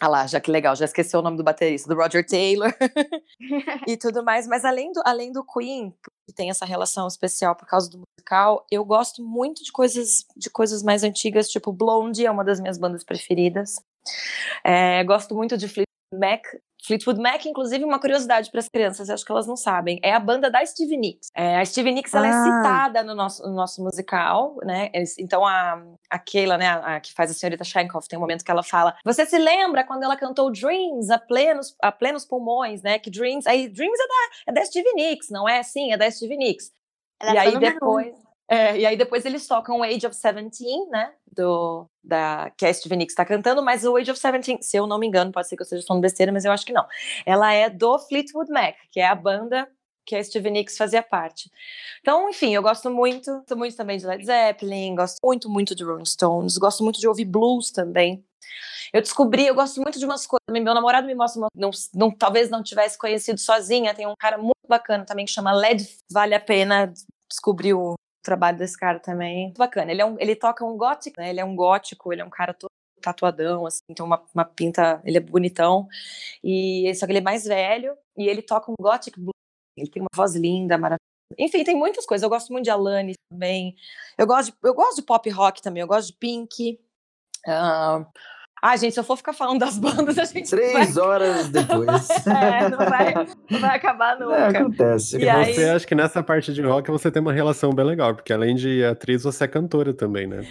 Ah lá, já que legal, já esqueci o nome do baterista, do Roger Taylor *laughs* e tudo mais. Mas além do, além do Queen, que tem essa relação especial por causa do musical, eu gosto muito de coisas, de coisas mais antigas, tipo Blondie é uma das minhas bandas preferidas. É, gosto muito de Fleetwood Mac. Fleetwood Mac, inclusive, uma curiosidade para as crianças, acho que elas não sabem, é a banda da Stevie Nicks. É, a Stevie Nicks ela é Ah. citada no nosso, no nosso musical, né? Eles- então a, a Keila, né, a, a que faz a senhorita Shankoff, tem um momento que ela fala: Você se lembra quando ela cantou Dreams a plenos, a plenos pulmões, né? Que Dreams. Aí Dreams é da, é da Stevie Nicks, não é? Sim, é da Stevie Nicks. Ela e é aí fã número um. É, e aí depois eles tocam Age of 17, né? Do, da, que a Stevie Nicks está cantando, mas o Age of 17, se eu não me engano, pode ser que eu esteja falando besteira, mas eu acho que não. Ela é do Fleetwood Mac, que é a banda que a Stevie Nicks fazia parte. Então, enfim, eu gosto muito, gosto muito também de Led Zeppelin, gosto muito, muito de Rolling Stones, gosto muito de ouvir blues também. Eu descobri, eu gosto muito de umas coisas. Meu namorado me mostra, uma- não, não, talvez não tivesse conhecido sozinha. Tem um cara muito bacana também que chama Led. Vale a pena descobrir o trabalho desse cara também. Bacana. Ele, é um, ele toca um gótico, né? Ele é um gótico, ele é um cara todo tatuadão, assim, tem uma, uma pinta, ele é bonitão. E só que ele é mais velho e ele toca um gothic blues. Ele tem uma voz linda, maravilhosa. Enfim, tem muitas coisas. Eu gosto muito de Alanis também. Eu gosto de, eu gosto de pop rock também. Eu gosto de Pink. Ah, ah, gente, se eu for ficar falando das *laughs* bandas, a gente não vai, Três horas depois. *laughs* É, não vai- não vai acabar É, nunca. acontece. E aí- Você acha que nessa parte de rock você tem uma relação bem legal, porque além de atriz, você é cantora também, né?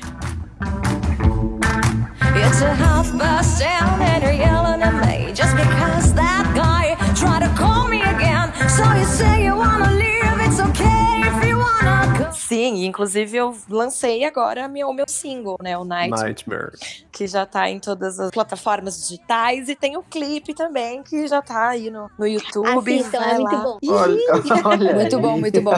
It's a half past ten and you're yelling at me just because that guy tried to call me again. So you say you wanna leave, it's okay if you wanna. Sim, inclusive eu lancei agora meu, o meu single, né? O Night, Nightmare. que já tá em todas as plataformas digitais, e tem o clipe também, que já tá aí no, no YouTube. Assistam, é muito lá. bom. Ih, Olha, *laughs* olha Muito bom, muito bom.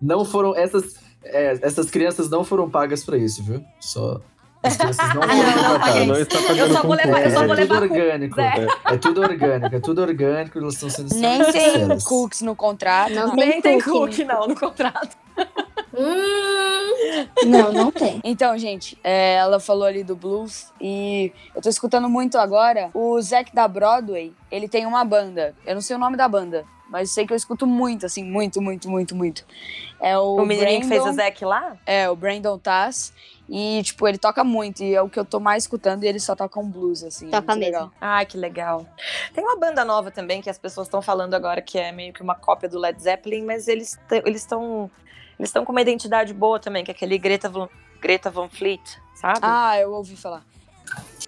Não foram essas é, essas crianças não foram pagas pra isso, viu? Só as crianças não Ah, foram não, não. Não está Eu só vou levar- eu só É, vou é tudo levar orgânico. Zé. É tudo orgânico, é tudo orgânico, eles estão sendo Nem tem cookies no contrato. Não Nem tem cookie, cookie, não, no contrato. Hum, Não, não tem. Então, gente, é, ela falou ali do blues e eu tô escutando muito agora. O Zac da Broadway, ele tem uma banda. Eu não sei o nome da banda, mas sei que eu escuto muito, assim, muito, muito, muito, muito. É o, O menininho que fez o Brandon- Zac lá? É, o Brandon Tass. E, tipo, ele toca muito, e é o que eu tô mais escutando, e ele só toca um blues, assim. Toca muito mesmo. legal. Ai, que legal. Tem uma banda nova também que as pessoas estão falando agora que é meio que uma cópia do Led Zeppelin, mas eles eles estão eles estão com uma identidade boa também, que é aquele Greta Van, Greta Van Fleet, sabe? Ah, eu ouvi falar.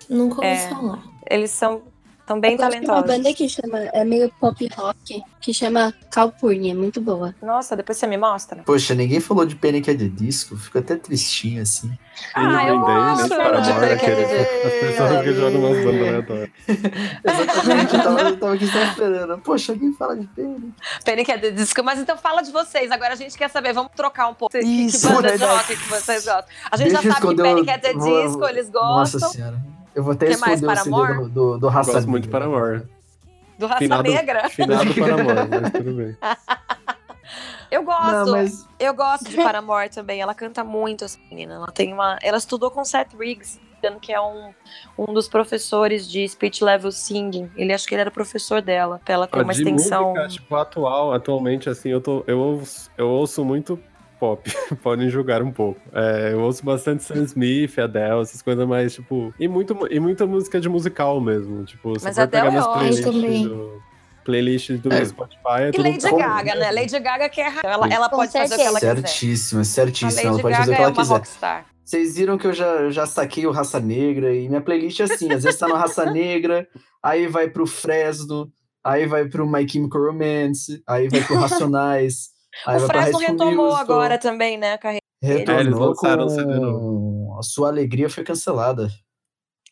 Nunca ouvi É. falar. Eles são tão bem Eu gosto de uma talentosos. banda que chama, é meio pop rock, que chama Calpurnia, é muito boa. Nossa, depois você me mostra. Poxa, ninguém falou de Panic! at the Disco. Fico até tristinho assim. Ah, eu nem gosto para de Panic! aqueles- *laughs* As pessoas que jogam umas bandas aleatórias. *laughs* Exatamente, eu tava, eu tava aqui só esperando. Poxa, alguém fala de Panic! Panic! at the Disco, mas então fala de vocês. Agora a gente quer saber, vamos trocar um pouco. Que- Que, Isso, banda de rock que vocês gostam? A gente Deixa já sabe que Panic! at Disco eles Nossa gostam. senhora. Eu vou até Que mais, esconder o CD do, do, do Raça Gosto muito de Negra. Paramore. Do Raça Finado, Negra. finado Paramore, *laughs* mas tudo bem. *laughs* Eu gosto. Não, mas Eu gosto de Paramore também. Ela canta muito, essa menina. Ela tem uma. Ela estudou com Seth Riggs, que é um, um dos professores de speech level singing. Ele acho que ele era professor dela. Pra ela ter Ó, uma de extensão. música, tipo, atual, atualmente, assim, eu, tô, eu, ouço, eu ouço muito pop, *laughs* podem julgar um pouco. É, eu ouço bastante Sam Smith, Adele, essas coisas mais, tipo... E, muito, e muita música de musical mesmo, tipo... Mas for Adele pegar é playlists também. do, playlists do É. Spotify, é E tudo Lady. Gaga, né? Lady Gaga quer. Ela, ela Com pode fazer o que ela quiser. certíssima, A certíssima. Ela pode fazer Gaga o que é ela uma quiser. rockstar. Vocês viram que eu já, já saquei o Raça Negra e minha playlist é assim, às vezes tá no Raça Negra, aí vai pro Fresno, aí vai pro My Chemical Romance, aí vai pro Racionais, aí o Fresno retomou agora também, né? a carreira. Retornou É, eles lançaram com... um CD novo. A Sua Alegria Foi Cancelada.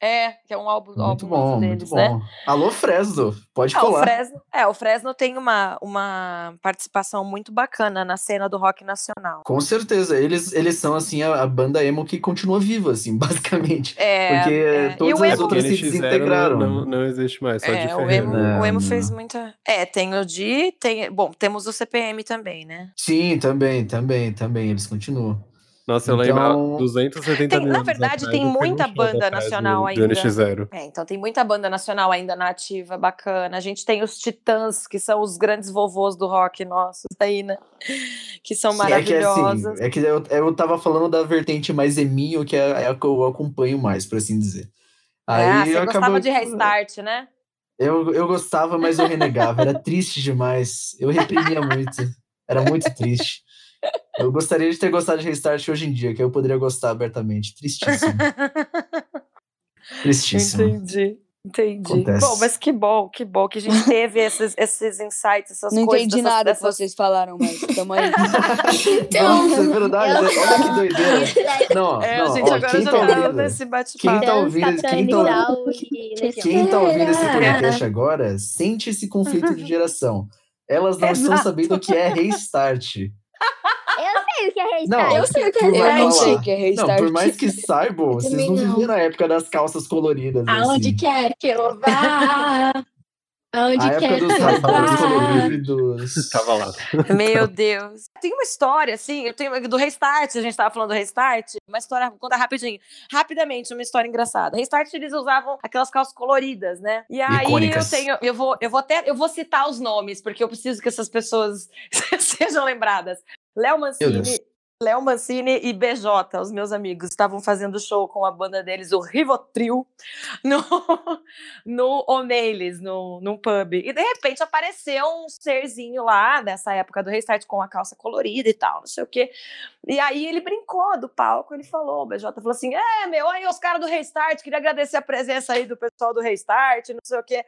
É, que é um álbum, Muito álbum bom, novo muito deles, bom. né? Alô, Fresno, pode Ah, o colar. Fresno, é, o Fresno tem uma, uma participação muito bacana na cena do rock nacional. Com certeza, eles, eles são assim a, a banda emo que continua viva, assim, *laughs* basicamente. É, Porque é. todas e o as emo, O outras se desintegraram. não, não, existe mais, só de é, o Ferreira. emo, Não, o emo fez muita. É, tem o Di, tem. Bom, temos o CPM também, né? Sim, também, também, também, eles continuam. Nossa, eu lembro, há Então- 270 Tem- na verdade, atrás, tem muita banda nacional do, ainda. Do NX0. É, então tem muita banda nacional ainda na ativa, bacana. A gente tem os Titãs, que são os grandes vovôs do rock nossos aí, né? Que são Sim, é que é maravilhosos. assim, é que eu, eu tava falando da vertente mais eminho, que é, é a que eu acompanho mais, por assim dizer. Aí ah, você eu gostava acabo- de restart, né? Eu, eu gostava, mas eu renegava. Era triste demais. Eu reprimia muito. Era muito triste. *laughs* Eu gostaria de ter gostado de Restart hoje em dia, que eu poderia gostar abertamente. Tristíssimo. *laughs* Tristíssimo. Entendi. Entendi. Acontece. Bom, mas que bom, que bom que a gente teve esses, esses insights, essas Não coisas. entendi dessas- nada que dessas- vocês falaram, mas tamo aí. *laughs* Então, Nossa, é verdade. Eu- né? Olha que doideira. Não, É, não, a gente ó, agora quem já tá tá ouvindo? nesse Quem bate-papo. tá ouvindo, Capitão quem tá, quem tá ouvindo esse podcast agora, sente esse conflito de geração. Elas não estão Exato. sabendo o que é restart. Eu sei o que é restart. Não, eu sei o que é Por Eu mais- não restart. sei o que é Não, restart. por mais que saibam, vocês não não. viveram a época das calças coloridas. Aonde assim. quer que eu vá? Aonde A época quer dos que eu. *laughs* Tava lá. Meu Deus. Tem uma história, assim, eu tenho do Restart, a gente tava falando do Restart, uma história, vou contar rapidinho. Rapidamente, uma história engraçada. Restart, eles usavam aquelas calças coloridas, né? E aí Icônicas. eu tenho, eu vou, eu vou até, eu vou citar os nomes, porque eu preciso que essas pessoas *laughs* sejam lembradas. Léo Mancini. Léo Mancini e BJ, os meus amigos, estavam fazendo show com a banda deles, o Rivotril, *laughs* no, no O'Malley's, no, num pub. E de repente apareceu um serzinho lá, nessa época do Restart, com a calça colorida e tal, não sei o quê. E aí ele brincou do palco, ele falou, o BJ falou assim: é, meu, aí os caras do Restart, queria agradecer a presença aí do pessoal do Restart, não sei o quê.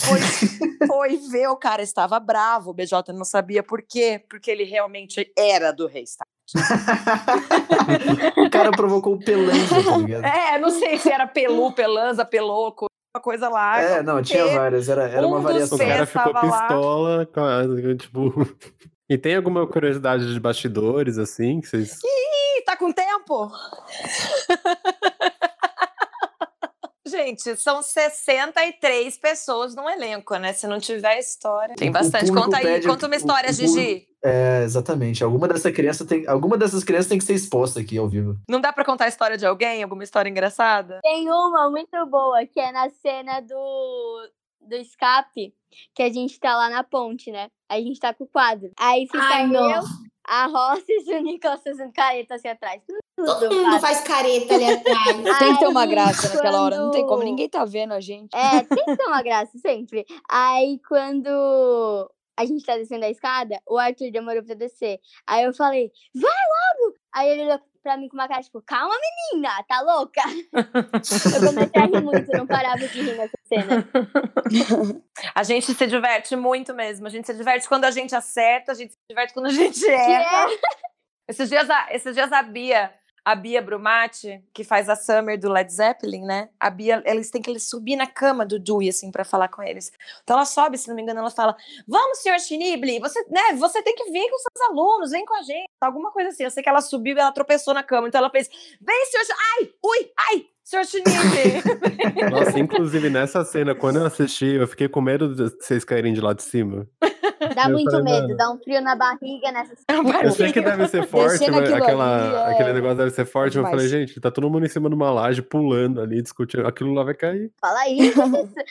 Foi, *laughs* foi ver, o cara estava bravo, o BJ não sabia por quê, porque ele realmente era do Restart. O cara provocou o pelanza, tá ligado? É, não sei se era pelu, pelanza, peloco, uma coisa lá. É, não, tinha várias, era, era uma um dos variação. O cara ficou pistola, tipo... *laughs* E tem alguma curiosidade de bastidores, assim, que vocês... Ih, tá com tempo? Gente, são 63 pessoas num elenco, né? Se não tiver história. Tem bastante. Conta aí, pede- conta uma história, o Gigi. É, exatamente. Alguma, dessa criança tem, alguma dessas crianças tem que ser exposta aqui ao vivo. Não dá pra contar a história de alguém? Alguma história engraçada? Tem uma muito boa, que é na cena do, do escape que a gente tá lá na ponte, né? A gente tá com o quadro. Aí fica Ai, eu, não. a Roça *laughs* e o Nicolas fazendo careta assim atrás. Todo mundo quadro. faz careta ali atrás. *laughs* Tem que ter uma graça naquela hora, não tem como, quando- ninguém tá vendo a gente. É, tem que ter uma graça sempre. Aí quando a gente tá descendo a escada, o Arthur demorou pra descer. Aí eu falei, vai logo! Aí ele olhou pra mim com uma cara, tipo, calma, menina, tá louca? *laughs* eu comecei a rir muito, não parava de rir nessa cena. *laughs* A gente se diverte muito mesmo. A gente se diverte quando a gente acerta, a gente se diverte quando a gente erra. é, Esses dias, a, esses dias a Bia, a Bia Brumati, que faz a Summer do Led Zeppelin, né? A Bia, eles têm que subir na cama do Dewey, assim, pra falar com eles. Então ela sobe, se não me engano, ela fala: Vamos, senhor Schnible, você, né, você tem que vir com seus alunos, vem com a gente. Alguma coisa assim. Eu sei que ela subiu e ela tropeçou na cama. Então ela fez: Vem, senhor. Ai, ui, ai, senhor Schnible. *laughs* Nossa, inclusive nessa cena, quando eu assisti, eu fiquei com medo de vocês caírem de lá de cima. Dá Eu muito falei, medo, dá um frio na barriga nessa Eu sei que deve ser forte, mas aquilo aquela, é- aquele negócio deve ser forte. mas eu falei, gente, tá todo mundo em cima de uma laje, pulando ali, discutindo. Aquilo lá vai cair. Fala isso. *laughs*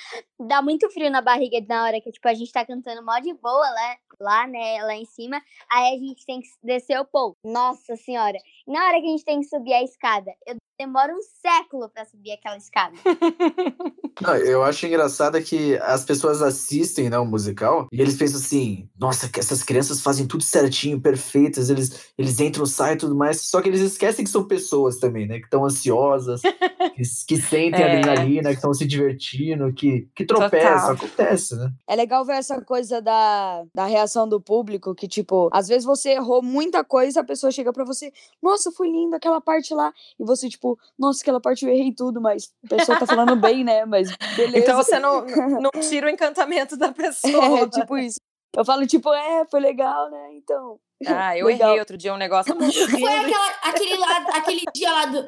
Dá muito frio na barriga na hora que, tipo, a gente tá cantando mó de boa lá, lá, né, lá em cima. Aí a gente tem que descer o pão. Nossa senhora. E na hora que a gente tem que subir a escada, eu demoro um século pra subir aquela escada. *laughs* Não, eu acho engraçado é que as pessoas assistem né, o musical e eles pensam assim: nossa, que essas crianças fazem tudo certinho, perfeitas, eles, eles entram, saem e tudo mais. Só que eles esquecem que são pessoas também, né? Que estão ansiosas, *laughs* que, que sentem É. adrenalina, que estão se divertindo, que, que tropeçam. Total. Acontece, né? É legal ver essa coisa da, da reação do público, que, tipo, às vezes você errou muita coisa, a pessoa chega pra você, nossa, foi lindo aquela parte lá. E você, tipo, nossa, aquela parte eu errei tudo, mas a pessoa tá falando bem, né? Mas *laughs* beleza. então você não, não tira o encantamento da pessoa. É, tipo isso. Eu falo, tipo, é, foi legal, né? Então. Ah, eu *laughs* Legal. errei outro dia um negócio muito *laughs* Foi aquela, aquele, lá, aquele dia lá do.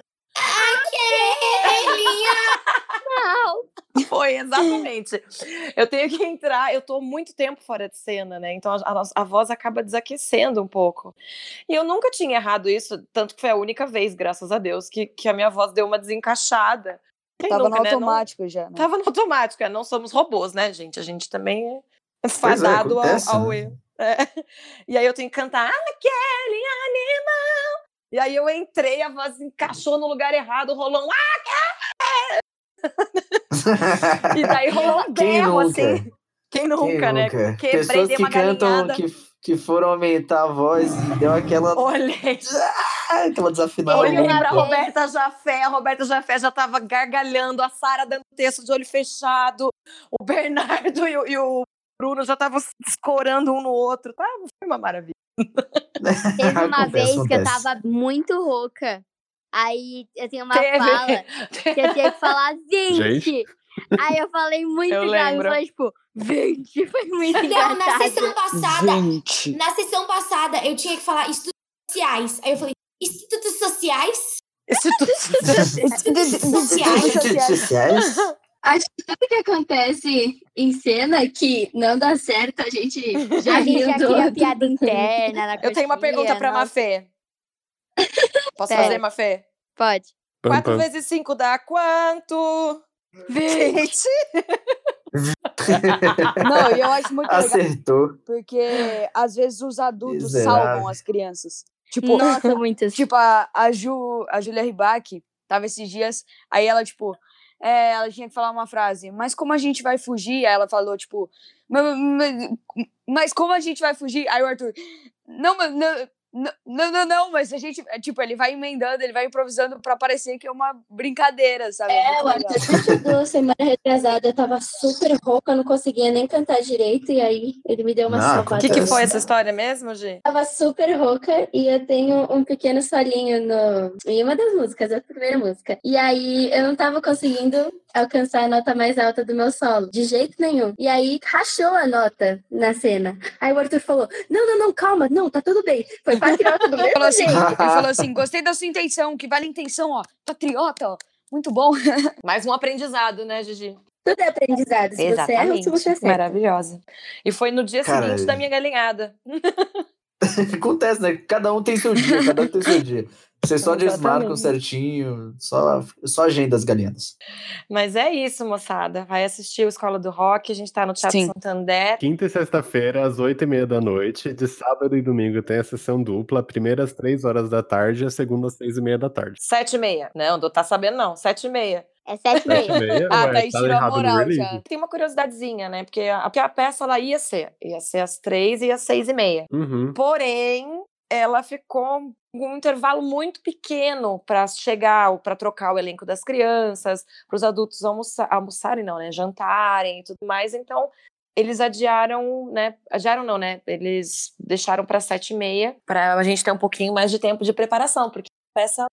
Não. Foi, exatamente. Eu tenho que entrar, eu tô muito tempo fora de cena, né? Então a, a- a voz acaba desaquecendo um pouco. E eu nunca tinha errado isso, tanto que foi a única vez, graças a Deus, que, que a minha voz deu uma desencaixada. Quem Tava nunca, no né? Não- automático já. Né? Tava no automático, é, não somos robôs, né, gente? A gente também é é, fadado ao, acontece, ao né? erro. É. *laughs* E aí eu tenho que cantar aquele animal. E aí eu entrei, a voz encaixou no lugar errado, rolou um *laughs* e daí rolou um Quem berro, nunca? assim. Quem nunca, Quem né? nunca? Quebrei, Pessoas que uma cantam, galinhada. que, que foram aumentar a voz e deu aquela, *laughs* Olhei. *laughs* aquela desafinada. Olhei pra vez- Roberta Jafé, a Roberta Jafé já tava gargalhando, a Sara dando texto de olho fechado, o Bernardo e o, e o Bruno já estavam se escorando um no outro. Tá? Foi uma maravilha. *laughs* Teve uma Acontece, vez que eu acontece. tava muito rouca. Aí eu tenho uma Teve. fala que eu tinha que falar 20. *laughs* Gente. Aí eu falei muito Eu grave, eu falei tipo, 20. *laughs* Foi muito Não, na engraçado. sessão passada, Gente. na sessão passada, eu tinha que falar estudos sociais. Aí eu falei, institutos sociais? Institutos sociais. Acho que tudo que acontece em cena que não dá certo, a gente *laughs* já A gente riu já do cria piada interna na *laughs* Eu tenho uma pergunta pra nossa. Mafê. Posso Pera. fazer, Mafê? Pode. Pam, 4 pam. vezes 5 dá quanto? 20. *laughs* Não, e eu acho muito legal, Acertou. porque às vezes os adultos Miserável. salvam as crianças. Tipo, Nossa, muitas. Tipo, a, a Ju, a Julia Ribac, tava esses dias, aí ela, tipo, é, ela tinha que falar uma frase, mas como a gente vai fugir? Aí ela falou, tipo, "Ma- ma- mas como a gente vai fugir? Aí o Arthur, não, não, não, não, não, mas a gente, é, tipo, ele vai emendando, ele vai improvisando pra parecer que é uma brincadeira, sabe? É, o me ajudou semana retrasada, eu tava super rouca, eu não conseguia nem cantar direito, e aí ele me deu uma Não, O salvada. que, que foi essa história mesmo, Gi? tava super rouca e eu tenho um pequeno solinho no, em uma das músicas, a primeira música. E aí eu não tava conseguindo alcançar a nota mais alta do meu solo, de jeito nenhum. E aí rachou a nota na cena. Aí o Arthur falou: Não, não, não, calma, não, tá tudo bem. Foi patriota do mesmo falou assim, ele falou assim, gostei da sua intenção, que vale a intenção, ó, patriota, ó, muito bom. *laughs* Mais um aprendizado, né, Gigi? Tudo é aprendizado. Se você erra, se você acerta. Maravilhosa. E foi no dia Cara, seguinte da minha galinhada. *laughs* Acontece, né? Cada um tem seu dia, cada um tem seu dia. *laughs* Vocês só desmarcam Exatamente. certinho, só, só agenda as galinhas. Mas é isso, moçada. Vai assistir o Escola do Rock. A gente tá no Teatro Sim. Santander. Quinta e sexta-feira, às oito e meia da noite. De sábado e domingo tem a sessão dupla. A primeira às três horas da tarde e a segunda às seis e meia da tarde. Sete e meia. Não, não tá sabendo não. Sete e meia. É sete e Sete e meia. Ah, daí tá tirou a errado no moral já. Tem uma curiosidadezinha, né? Porque a, porque a peça ela ia ser. Ia ser às três e às seis e meia. Uhum. Porém, ela ficou um intervalo muito pequeno para chegar, para trocar o elenco das crianças, para os adultos almoça almoçarem, não, né? Jantarem e tudo mais. Então, eles adiaram, né? Adiaram não, né? Eles deixaram para sete e meia para a gente ter um pouquinho mais de tempo de preparação, porque a peça é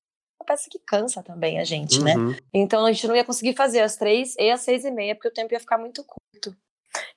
uma peça que cansa também a gente, né? Uhum. Então a gente não ia conseguir fazer às três e às seis e meia, porque o tempo ia ficar muito curto.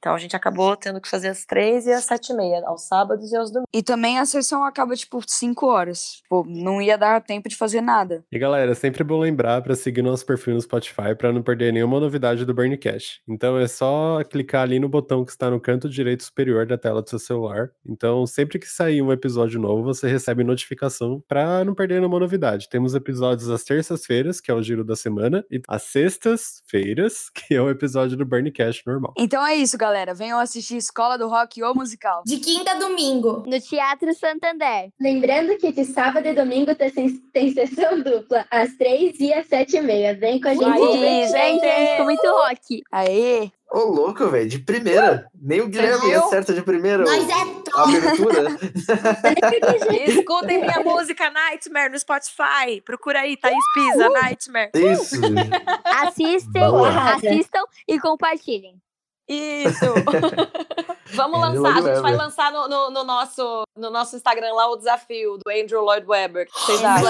Então a gente acabou tendo que fazer às três e às sete e meia, aos sábados e aos domingos. E também a sessão acaba, tipo, 5 horas. Tipo, não ia dar tempo de fazer nada. E galera, é sempre bom lembrar para seguir nosso perfil no Spotify para não perder nenhuma novidade do Burncast. Então é só clicar ali no botão que está no canto direito superior da tela do seu celular. Então sempre que sair um episódio novo, você recebe notificação para não perder nenhuma novidade. Temos episódios às terças-feiras, que é o giro da semana, e às sextas-feiras, *laughs* que é o episódio do Burncast normal. Então é isso, galera. Venham assistir Escola do Rock ou musical. De quinta a domingo. No Teatro Santander. Lembrando que de sábado e domingo tem, tem sessão dupla, às três e às sete e meia. Vem com a gente. Aí, Gente, gente! ficou muito rock. Aê! Ô, louco, velho, de primeira. Nem o Guilherme viu? acerta de primeira. O- é A top. abertura. *laughs* Escutem minha música Nightmare no Spotify. Procura aí, Thaís Pisa, Nightmare. Isso. Assistem, Boa. assistam e compartilhem. Isso! Vamos Andrew lançar, a gente vai lançar no, no- no nosso, no nosso Instagram lá o desafio do Andrew Lloyd Webber. Vocês acham?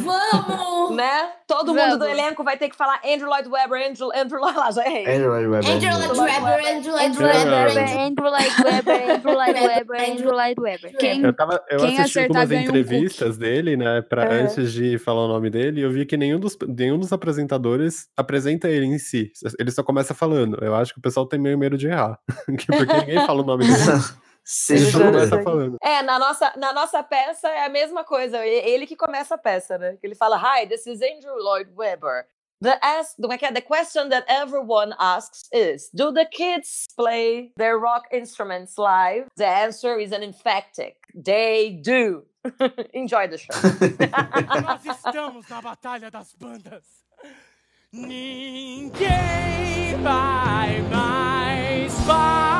Vamos! Vamos! Né? Todo mundo do Vamos. elenco vai ter que falar Andrew Lloyd Webber, Andrew, Andrew Lloyd, lá, já errei. Andrew Lloyd Webber. Andrew Lloyd Webber, Andrew Lloyd Webber. Andrew Lloyd Webber, Andrew Lloyd Webber, Andrew Lloyd Webber. Quem, Eu, tava, eu Quem assisti algumas ganha um entrevistas dele, né, pra, Aham. antes de falar o nome dele, e eu vi que nenhum dos, nenhum dos apresentadores apresenta ele em si. Ele só começa falando. Eu acho que o pessoal tem meio medo de errar. *laughs* Porque ninguém fala o nome dele. *laughs* Ele Seja começa falando. É, na nossa, na nossa peça é a mesma coisa. Ele que começa a peça, né? Que ele fala, Hi, this is Andrew Lloyd Webber. The, ask, como é que é? the question that everyone asks is, do the kids play their rock instruments live? The answer is an emphatic. They do. *laughs* Enjoy the show. Nós estamos na Batalha das Bandas. Ninguém vai mais falar.